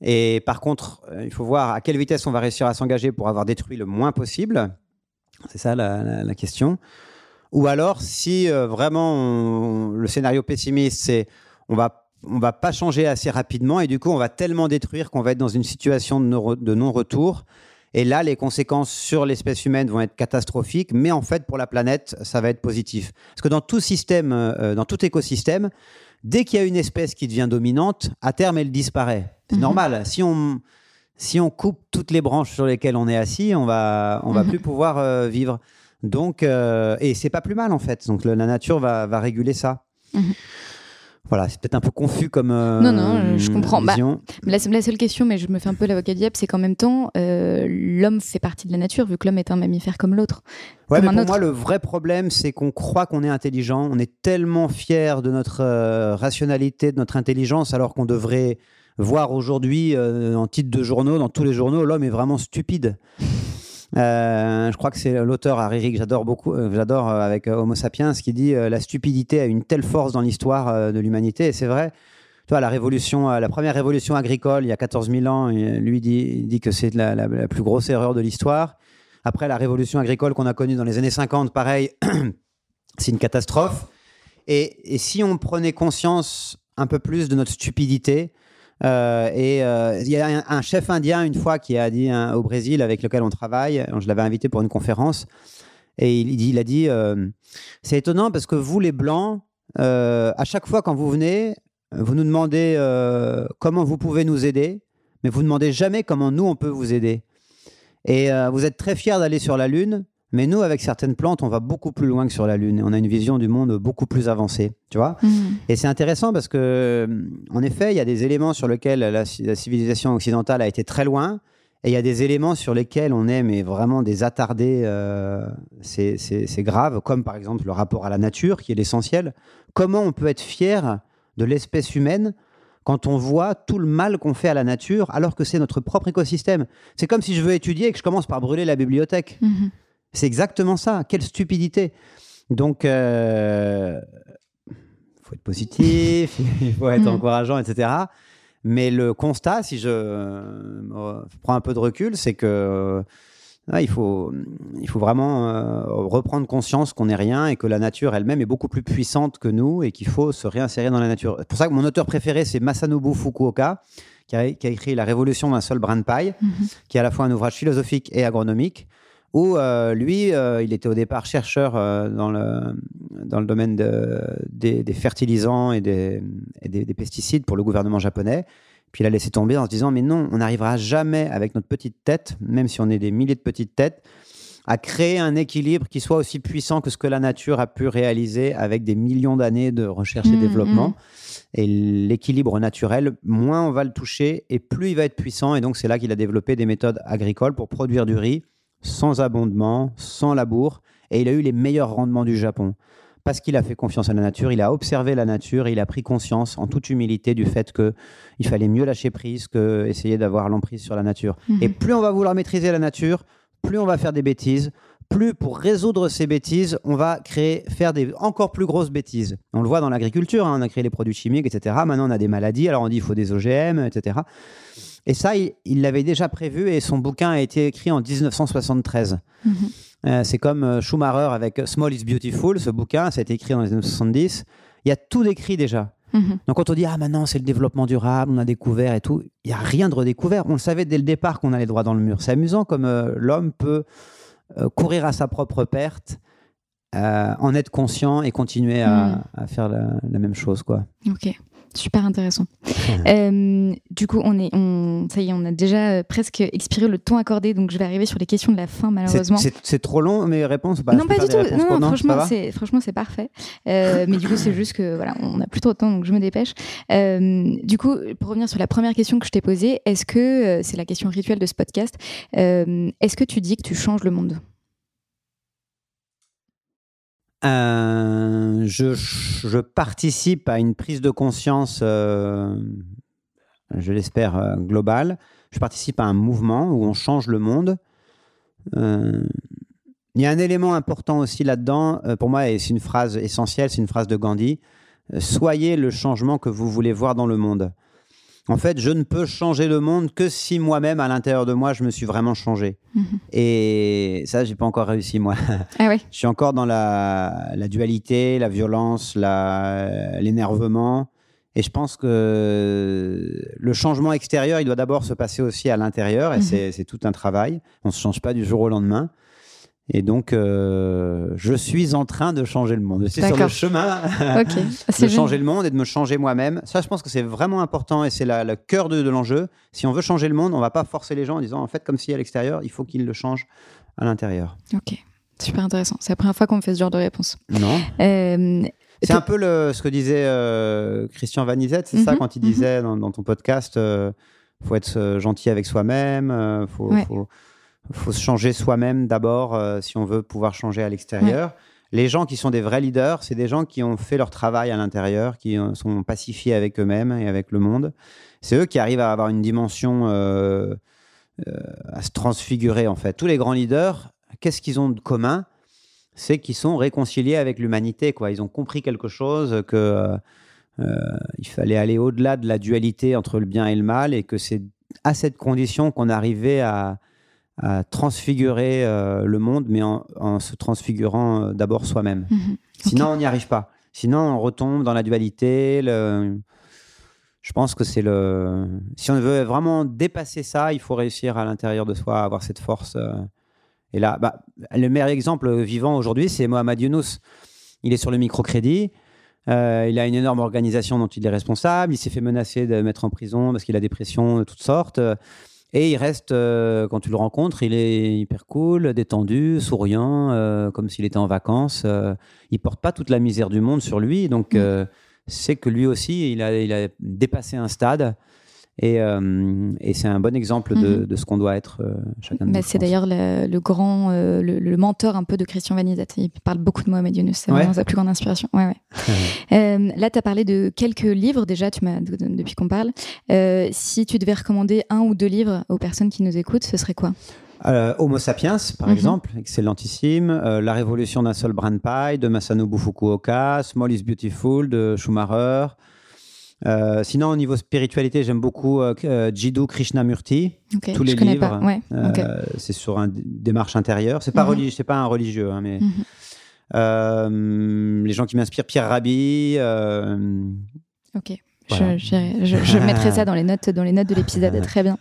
Et par contre, il faut voir à quelle vitesse on va réussir à s'engager pour avoir détruit le moins possible. C'est ça la, la- la question. Ou alors, si euh, vraiment on- le scénario pessimiste, c'est on va on va pas changer assez rapidement et du coup on va tellement détruire qu'on va être dans une situation de no- de non-retour. Et là, les conséquences sur l'espèce humaine vont être catastrophiques, mais en fait, pour la planète, ça va être positif. Parce que dans tout système, euh, dans tout écosystème, dès qu'il y a une espèce qui devient dominante, à terme, elle disparaît. C'est Mhm. normal. Si on, si on coupe toutes les branches sur lesquelles on est assis, on va, on va Mhm. plus pouvoir euh, vivre. Donc, euh, et c'est pas plus mal en fait. Donc, le- la nature va, va réguler ça. Mhm. Voilà, c'est peut-être un peu confus comme euh, Non, non, je comprends. Bah. La, la seule question, mais je me fais un peu l'avocat du diable, c'est qu'en même temps, euh, l'homme fait partie de la nature, vu que l'homme est un mammifère comme l'autre. Ouais, mais pour autre. moi, le vrai problème, c'est qu'on croit qu'on est intelligent. On est tellement fier de notre euh, rationalité, de notre intelligence, alors qu'on devrait voir aujourd'hui euh, en titre de journaux, dans tous les journaux, l'homme est vraiment stupide. Euh, je crois que c'est l'auteur Hariri que j'adore beaucoup, euh, j'adore avec Homo sapiens, qui dit la stupidité a une telle force dans l'histoire de l'humanité, et c'est vrai. Tu vois, la révolution, la première révolution agricole, il y a 14 000 ans, lui dit, dit que c'est la, plus grosse erreur de l'histoire. Après, la révolution agricole qu'on a connue dans les années 50, pareil, c'est une catastrophe. Et, si on prenait conscience un peu plus de notre stupidité, et euh, il y a un, chef indien une fois qui a dit hein, au Brésil avec lequel on travaille, je l'avais invité pour une conférence, et il, a dit euh, c'est étonnant parce que vous les blancs, euh, à chaque fois quand vous venez, vous nous demandez euh, comment vous pouvez nous aider, mais vous ne demandez jamais comment nous on peut vous aider. Et euh, vous êtes très fiers d'aller sur la Lune, mais nous, avec certaines plantes, on va beaucoup plus loin que sur la Lune. On a une vision du monde beaucoup plus avancée, tu vois Mhm. Et c'est intéressant parce que, euh, en effet, il y a des éléments sur lesquels la, la civilisation occidentale a été très loin, et il y a des éléments sur lesquels on est mais vraiment des attardés. euh, c'est c'est- c'est grave, comme par exemple le rapport à la nature, qui est l'essentiel. Comment on peut être fier de l'espèce humaine quand on voit tout le mal qu'on fait à la nature, alors que c'est notre propre écosystème? C'est comme si je veux étudier et que je commence par brûler la bibliothèque. Mhm. C'est exactement ça. Quelle stupidité. Donc, il faut être positif, il faut être Mhm. encourageant, etc. Mais le constat, si je euh, prends un peu de recul, c'est que il, faut, il faut vraiment euh, reprendre conscience qu'on n'est rien et que la nature elle-même est beaucoup plus puissante que nous et qu'il faut se réinsérer dans la nature. C'est pour ça que mon auteur préféré, c'est Masanobu Fukuoka, qui a, qui a écrit La révolution d'un seul brin de paille, Mhm. qui est à la fois un ouvrage philosophique et agronomique, où euh, lui, euh, il était au départ chercheur euh, dans, le, dans le domaine de- des, des fertilisants et, des, et des- des pesticides pour le gouvernement japonais. Puis il a laissé tomber en se disant, mais non, on n'arrivera jamais avec notre petite tête, même si on est des milliers de petites têtes, à créer un équilibre qui soit aussi puissant que ce que la nature a pu réaliser avec des millions d'années de recherche et Mhm, développement. Et l'équilibre naturel, moins on va le toucher et plus il va être puissant. Et donc c'est là qu'il a développé des méthodes agricoles pour produire du riz sans abondement, sans labour. Et il a eu les meilleurs rendements du Japon. Parce qu'il a fait confiance à la nature, il a observé la nature, il a pris conscience en toute humilité du fait qu'il fallait mieux lâcher prise que essayer d'avoir l'emprise sur la nature. Mhm. Et plus on va vouloir maîtriser la nature, plus on va faire des bêtises, plus pour résoudre ces bêtises, on va créer, faire des encore plus grosses bêtises. On le voit dans l'agriculture, hein, on a créé les produits chimiques, etc. Maintenant, on a des maladies, alors on dit il faut des OGM, etc. Et ça, il l'avait déjà prévu et son bouquin a été écrit en 1973. Mhm. Euh, c'est comme euh, Schumacher avec Small is Beautiful, ce bouquin, ça a été écrit dans les années 70. Il y a tout décrit déjà. Mhm. Donc quand on dit ah maintenant c'est le développement durable, on a découvert et tout, il y a rien de redécouvert. On le savait dès le départ qu'on allait droit dans le mur. C'est amusant comme euh, l'homme peut euh, courir à sa propre perte, en être conscient et continuer à, Mm. à faire la, la même chose quoi. Ok, super intéressant. Euh, du coup, on est, on, ça y est, on a déjà euh, presque expiré le temps accordé, donc je vais arriver sur les questions de la fin, malheureusement. C'est trop long mes réponses. Bah, non, pas du tout. Non, franchement, c'est franchement c'est parfait. Euh, mais du coup, c'est juste que voilà, on a plus trop de temps, donc je me dépêche. Euh, du coup, pour revenir sur la première question que je t'ai posée, est-ce que c'est la question rituelle de ce podcast Est-ce que tu dis que tu changes le monde? Euh, je, participe à une prise de conscience, euh, je l'espère, euh, globale. Je participe à un mouvement où on change le monde. Il y a un élément important aussi là-dedans, pour moi, et c'est une phrase essentielle, c'est une phrase de Gandhi. Soyez le changement que vous voulez voir dans le monde. En fait, je ne peux changer le monde que si moi-même, à l'intérieur de moi, je me suis vraiment changé. Mhm. Et ça, j'ai pas encore réussi, moi. Ah. Je suis encore dans la, la dualité, la violence, l'énervement. Et je pense que le changement extérieur, il doit d'abord se passer aussi à l'intérieur. Et Mhm. c'est- c'est tout un travail. On ne se change pas du jour au lendemain. Et donc, euh, je suis en train de changer le monde. Je suis sur le chemin de C'est changer le monde et de me changer moi-même. Ça, je pense que c'est vraiment important et c'est le cœur de, de l'enjeu. Si on veut changer le monde, on va pas forcer les gens en disant, en fait, comme si à l'extérieur, il faut qu'ils le changent à l'intérieur. Ok. Super intéressant. C'est la première fois qu'on me fait ce genre de réponse. Non Euh, C'est un peu le, ce que disait euh, Christian Vanizet, c'est ça Mhm, quand il mhm. disait dans, dans ton podcast, euh, faut être gentil avec soi-même, faut, Ouais. faut, faut se changer soi-même d'abord euh, si on veut pouvoir changer à l'extérieur. Les gens qui sont des vrais leaders, c'est des gens qui ont fait leur travail à l'intérieur, qui euh, sont pacifiés avec eux-mêmes et avec le monde. C'est eux qui arrivent à avoir une dimension euh, euh, à se transfigurer en fait. Tous les grands leaders, qu'est-ce qu'ils ont de commun? C'est qu'ils sont réconciliés avec l'humanité. Quoi. Ils ont compris quelque chose, que il fallait aller au-delà de la dualité entre le bien et le mal, et que c'est à cette condition qu'on arrivait à, à transfigurer euh, le monde, mais en, en se transfigurant euh, d'abord soi-même. mhm. Sinon, on n'y arrive pas. Sinon, on retombe dans la dualité. le- Je pense que c'est le. Si on veut vraiment dépasser ça, il faut réussir à l'intérieur de soi à avoir cette force. euh. Et là, bah, le meilleur exemple vivant aujourd'hui, c'est Mohamed Younous. Il est sur le microcrédit. euh, il a une énorme organisation dont il est responsable. Il s'est fait menacer de mettre en prison parce qu'il a des pressions de toutes sortes. Et il reste, euh, quand tu le rencontres, il est hyper cool, détendu, souriant, euh, comme s'il était en vacances. euh, il porte pas toute la misère du monde sur lui. Donc, Mm. c'est que lui aussi, il a, il a dépassé un stade. Et, euh, et c'est un bon exemple de, Mhm. de ce qu'on doit être euh, chacun de Bah, nous. c'est d'ailleurs le, le grand, euh, le, le mentor un peu de Christian Vanizet. Il parle beaucoup de Mohamed Younous. C'est Ouais. vraiment sa plus grande inspiration. Ouais, ouais. Là, tu as parlé de quelques livres déjà, tu m'as de- de- depuis qu'on parle. Si tu devais recommander un ou deux livres aux personnes qui nous écoutent, ce serait quoi? Euh, Homo sapiens, par Mhm. exemple, excellentissime. Euh, La révolution d'un seul brin de paille de Masanobu Fukuoka. Small is Beautiful de Schumacher. Euh, sinon, au niveau spiritualité, j'aime beaucoup euh, euh, Jiddu Krishnamurti. Ok, Tous les livres. Ouais, Euh. C'est sur une démarche intérieure. C'est pas religieux, c'est pas un religieux, hein, mais Mhm. les gens qui m'inspirent, Pierre Rabhi. Ok. Voilà. Je, j'irai- je- je mettrai ça dans les notes, dans les notes de l'épisode. Très bien.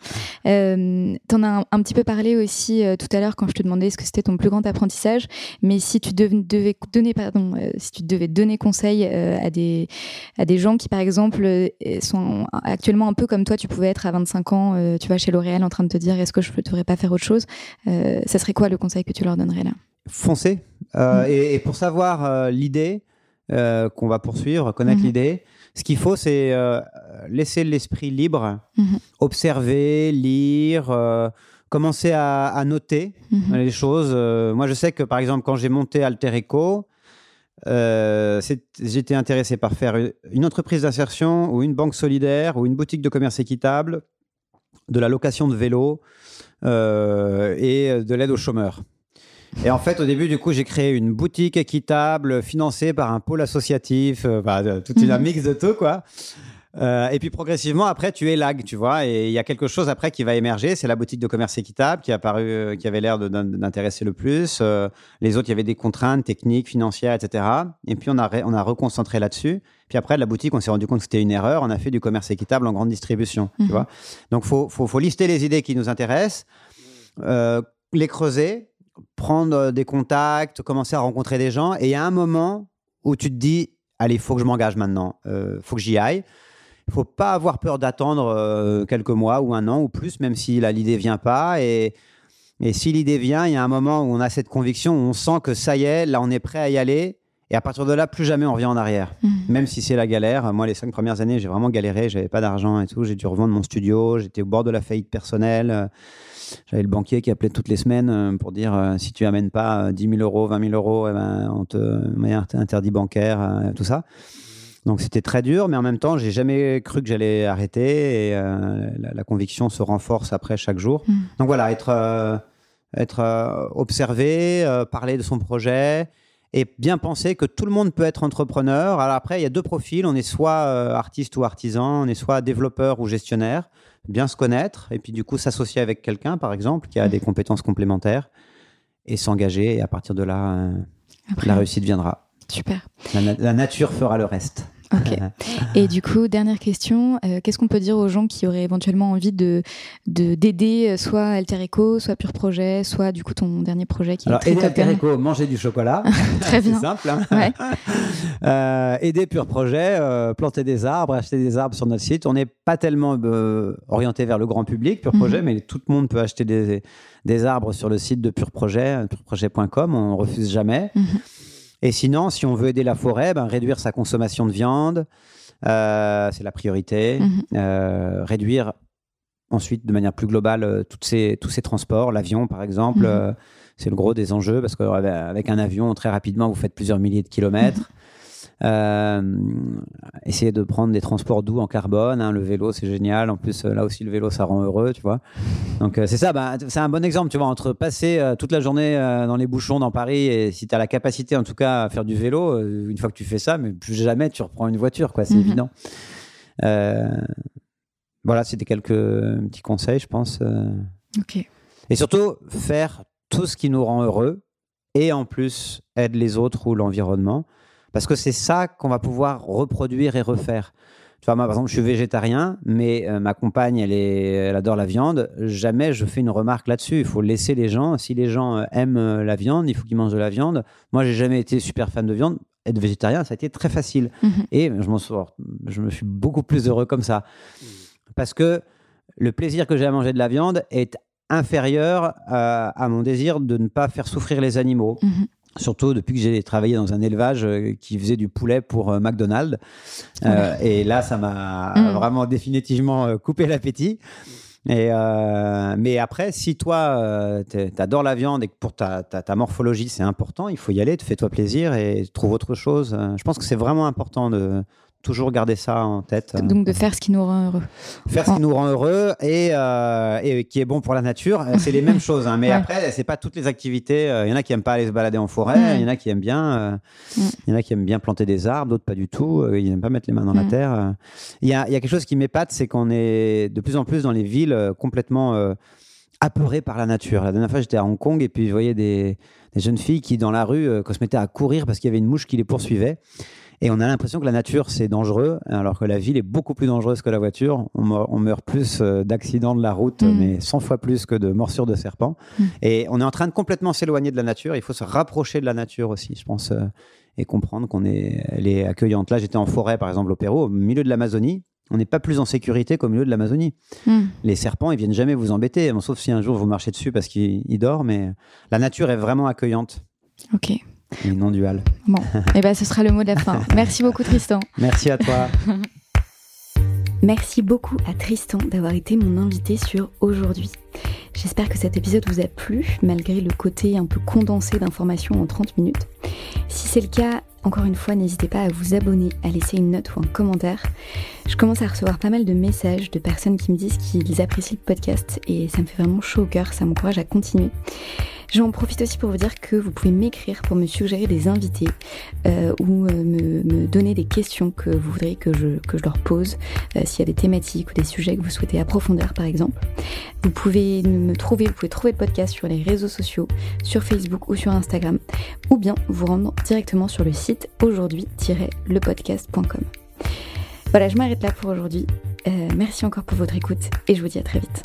Euh, T'en as un, un petit peu parlé aussi euh, tout à l'heure quand je te demandais ce que c'était ton plus grand apprentissage. Mais si tu dev- devais donner, pardon, euh, si tu devais donner conseil euh, à des à des gens qui, par exemple, sont actuellement un peu comme toi, tu pouvais être à 25 ans, tu vois, chez L'Oréal, en train de te dire est-ce que je ne devrais pas faire autre chose. ça serait quoi le conseil que tu leur donnerais là? Foncer. Euh, Mm. et, et pour savoir l'idée euh, qu'on va poursuivre, connaître Mhm. l'idée, ce qu'il faut, c'est euh, laisser l'esprit libre, Mhm. observer, lire, euh, commencer à, à noter Mhm. les choses. Moi, je sais que, par exemple, quand j'ai monté Alter Eco, j'étais intéressé par faire une- entreprise d'insertion ou une banque solidaire ou une boutique de commerce équitable, de la location de vélos et de l'aide aux chômeurs. Et en fait, au début, du coup, j'ai créé une boutique équitable financée par un pôle associatif, euh, enfin, euh, toute une Mhm. un mix de tout, quoi. Euh, et puis progressivement, après, tu élagues, tu vois. Et il y a quelque chose après qui va émerger. C'est la boutique de commerce équitable qui a apparu, euh, qui avait l'air d'intéresser le plus. Euh, les autres, il y avait des contraintes techniques, financières, etc. Et puis on a, on a reconcentré là-dessus. Puis après, la boutique, on s'est rendu compte que c'était une erreur. On a fait du commerce équitable en grande distribution, Mhm. tu vois. Donc, faut, faut, faut lister les idées qui nous intéressent, les creuser, prendre euh, des contacts, commencer à rencontrer des gens. Et il y a un moment où tu te dis, allez, il faut que je m'engage maintenant. Il faut que j'y aille. Il faut pas avoir peur d'attendre euh, quelques mois ou un an ou plus, même si là, l'idée vient pas. Et, et si l'idée vient, il y a un moment où on a cette conviction, où on sent que ça y est, là, on est prêt à y aller. Et à partir de là, plus jamais on revient en arrière. Mhm. Même si c'est la galère. Moi, les cinq premières années, j'ai vraiment galéré. J'avais pas d'argent et tout. J'ai dû revendre mon studio. J'étais au bord de la faillite personnelle. Euh, J'avais le banquier qui appelait toutes les semaines euh, pour dire euh, si tu amènes pas euh, 10 000 euros, 20 000 euros, eh ben, on te met un interdit bancaire, euh, tout ça. Donc c'était très dur, mais en même temps, j'ai jamais cru que j'allais arrêter et euh, la, la conviction se renforce après chaque jour. Mhm. Donc voilà, être, euh, être euh, observé, euh, parler de son projet et bien penser que tout le monde peut être entrepreneur. Alors après, il y a deux profils. On est soit euh, artiste ou artisan, on est soit développeur ou gestionnaire. Bien se connaître et puis du coup s'associer avec quelqu'un, par exemple, qui a des compétences complémentaires et s'engager. Et à partir de là, euh, Après, la réussite viendra. super. La, na- la nature fera le reste. Ok. Et du coup, dernière question, euh, qu'est-ce qu'on peut dire aux gens qui auraient éventuellement envie de de- d'aider euh, soit Alter Eco, soit Pure Projet, soit du coup ton dernier projet qui Alors, est aider. Alter Eco, manger du chocolat. Très C'est bien. simple. hein. Ouais. Euh, aider Pure Projet, euh, planter des arbres, acheter des arbres sur notre site. On n'est pas tellement orienté vers le grand public, Pure Mhm. Projet, mais tout le monde peut acheter des, des arbres sur le site de Pure Projet, pureprojet.com. On refuse jamais. Mhm. Et sinon, si on veut aider la forêt, ben, réduire sa consommation de viande, euh, c'est la priorité. Mhm. Euh, réduire ensuite, de manière plus globale, euh, toutes ces, tous ces transports, l'avion par exemple, Mhm. euh, c'est le gros des enjeux parce qu'avec un avion, très rapidement, vous faites plusieurs milliers de kilomètres. essayez de prendre des transports doux en carbone. hein, le vélo, c'est génial. En plus, euh, là aussi, le vélo, ça rend heureux, tu vois. Donc, euh, c'est ça. bah, c'est un bon exemple, tu vois, entre passer euh, toute la journée euh, dans les bouchons dans Paris et si tu as la capacité, en tout cas, à faire du vélo, euh, une fois que tu fais ça, mais plus jamais tu reprends une voiture, quoi. C'est Mhm. évident. Euh, voilà, c'était quelques petits conseils, je pense. euh. Ok. Et surtout, faire tout ce qui nous rend heureux et en plus aide les autres ou l'environnement. Parce que c'est ça qu'on va pouvoir reproduire et refaire. Tu vois, moi, par exemple, je suis végétarien, mais euh, ma compagne, elle, est, elle adore la viande. Jamais je fais une remarque là-dessus. Il faut laisser les gens. Si les gens euh, aiment euh, la viande, il faut qu'ils mangent de la viande. Moi, j'ai jamais été super fan de viande. Être végétarien, ça a été très facile. Mhm. Et je, m'en sors, je me suis beaucoup plus heureux comme ça. Parce que le plaisir que j'ai à manger de la viande est inférieur à, à mon désir de ne pas faire souffrir les animaux. Mhm. Surtout depuis que j'ai travaillé dans un élevage euh, qui faisait du poulet pour euh, McDonald's. Euh, et là, ça m'a Mm. vraiment définitivement coupé l'appétit. Et euh, mais après, si toi, tu adores la viande et que pour ta, ta, ta morphologie, c'est important, il faut y aller, te fais-toi plaisir et trouve autre chose. Je pense que c'est vraiment important de toujours garder ça en tête. Donc de faire ce qui nous rend heureux. Faire ce qui nous rend heureux et, euh, et qui est bon pour la nature, euh, c'est les mêmes choses. hein. Mais Ouais. après, c'est pas toutes les activités. Euh, Il y en a qui aiment pas aller se balader en forêt, il y en a qui aiment bien. euh. Il y en a qui aiment bien planter des arbres, d'autres pas du tout. Ils n'aiment pas mettre les mains dans la terre. Il y a, il y a quelque chose qui m'épate, c'est qu'on est de plus en plus dans les villes complètement euh, apeurés par la nature. La dernière fois, j'étais à Hong Kong et puis je voyais des, des jeunes filles qui, dans la rue, se mettaient à courir parce qu'il y avait une mouche qui les poursuivait. Et on a l'impression que la nature, c'est dangereux, alors que la ville est beaucoup plus dangereuse que la voiture. On meurt, on meurt plus euh, d'accidents de la route, Mhm. mais 100 fois plus que de morsures de serpents. Mhm. Et on est en train de complètement s'éloigner de la nature. Il faut se rapprocher de la nature aussi, je pense, euh, et comprendre qu'on est, elle est accueillante. Là, j'étais en forêt, par exemple, au Pérou, au milieu de l'Amazonie. On n'est pas plus en sécurité qu'au milieu de l'Amazonie. Hmm. Les serpents, ils viennent jamais vous embêter, bon, sauf si un jour vous marchez dessus parce qu'il il dort. Mais la nature est vraiment accueillante Ok. Et non duale. Bon. Et ben ce sera le mot de la fin. Merci beaucoup Tristan. Merci à toi. Merci beaucoup à Tristan d'avoir été mon invité sur Aujourd'hui. J'espère que cet épisode vous a plu, malgré le côté un peu condensé d'informations en 30 minutes. Si c'est le cas, encore une fois, n'hésitez pas à vous abonner, à laisser une note ou un commentaire. Je commence à recevoir pas mal de messages de personnes qui me disent qu'ils apprécient le podcast et ça me fait vraiment chaud au cœur, ça m'encourage à continuer. J'en profite aussi pour vous dire que vous pouvez m'écrire pour me suggérer des invités euh, ou euh, me, donner des questions que vous voudriez que je, que je leur pose, euh, s'il y a des thématiques ou des sujets que vous souhaitez approfondir par exemple. Vous pouvez me trouver, vous pouvez trouver le podcast sur les réseaux sociaux, sur Facebook ou sur Instagram, ou bien vous rendre directement sur le site aujourd'hui-lepodcast.com. Voilà, je m'arrête là pour aujourd'hui. Euh, merci encore pour votre écoute et je vous dis à très vite.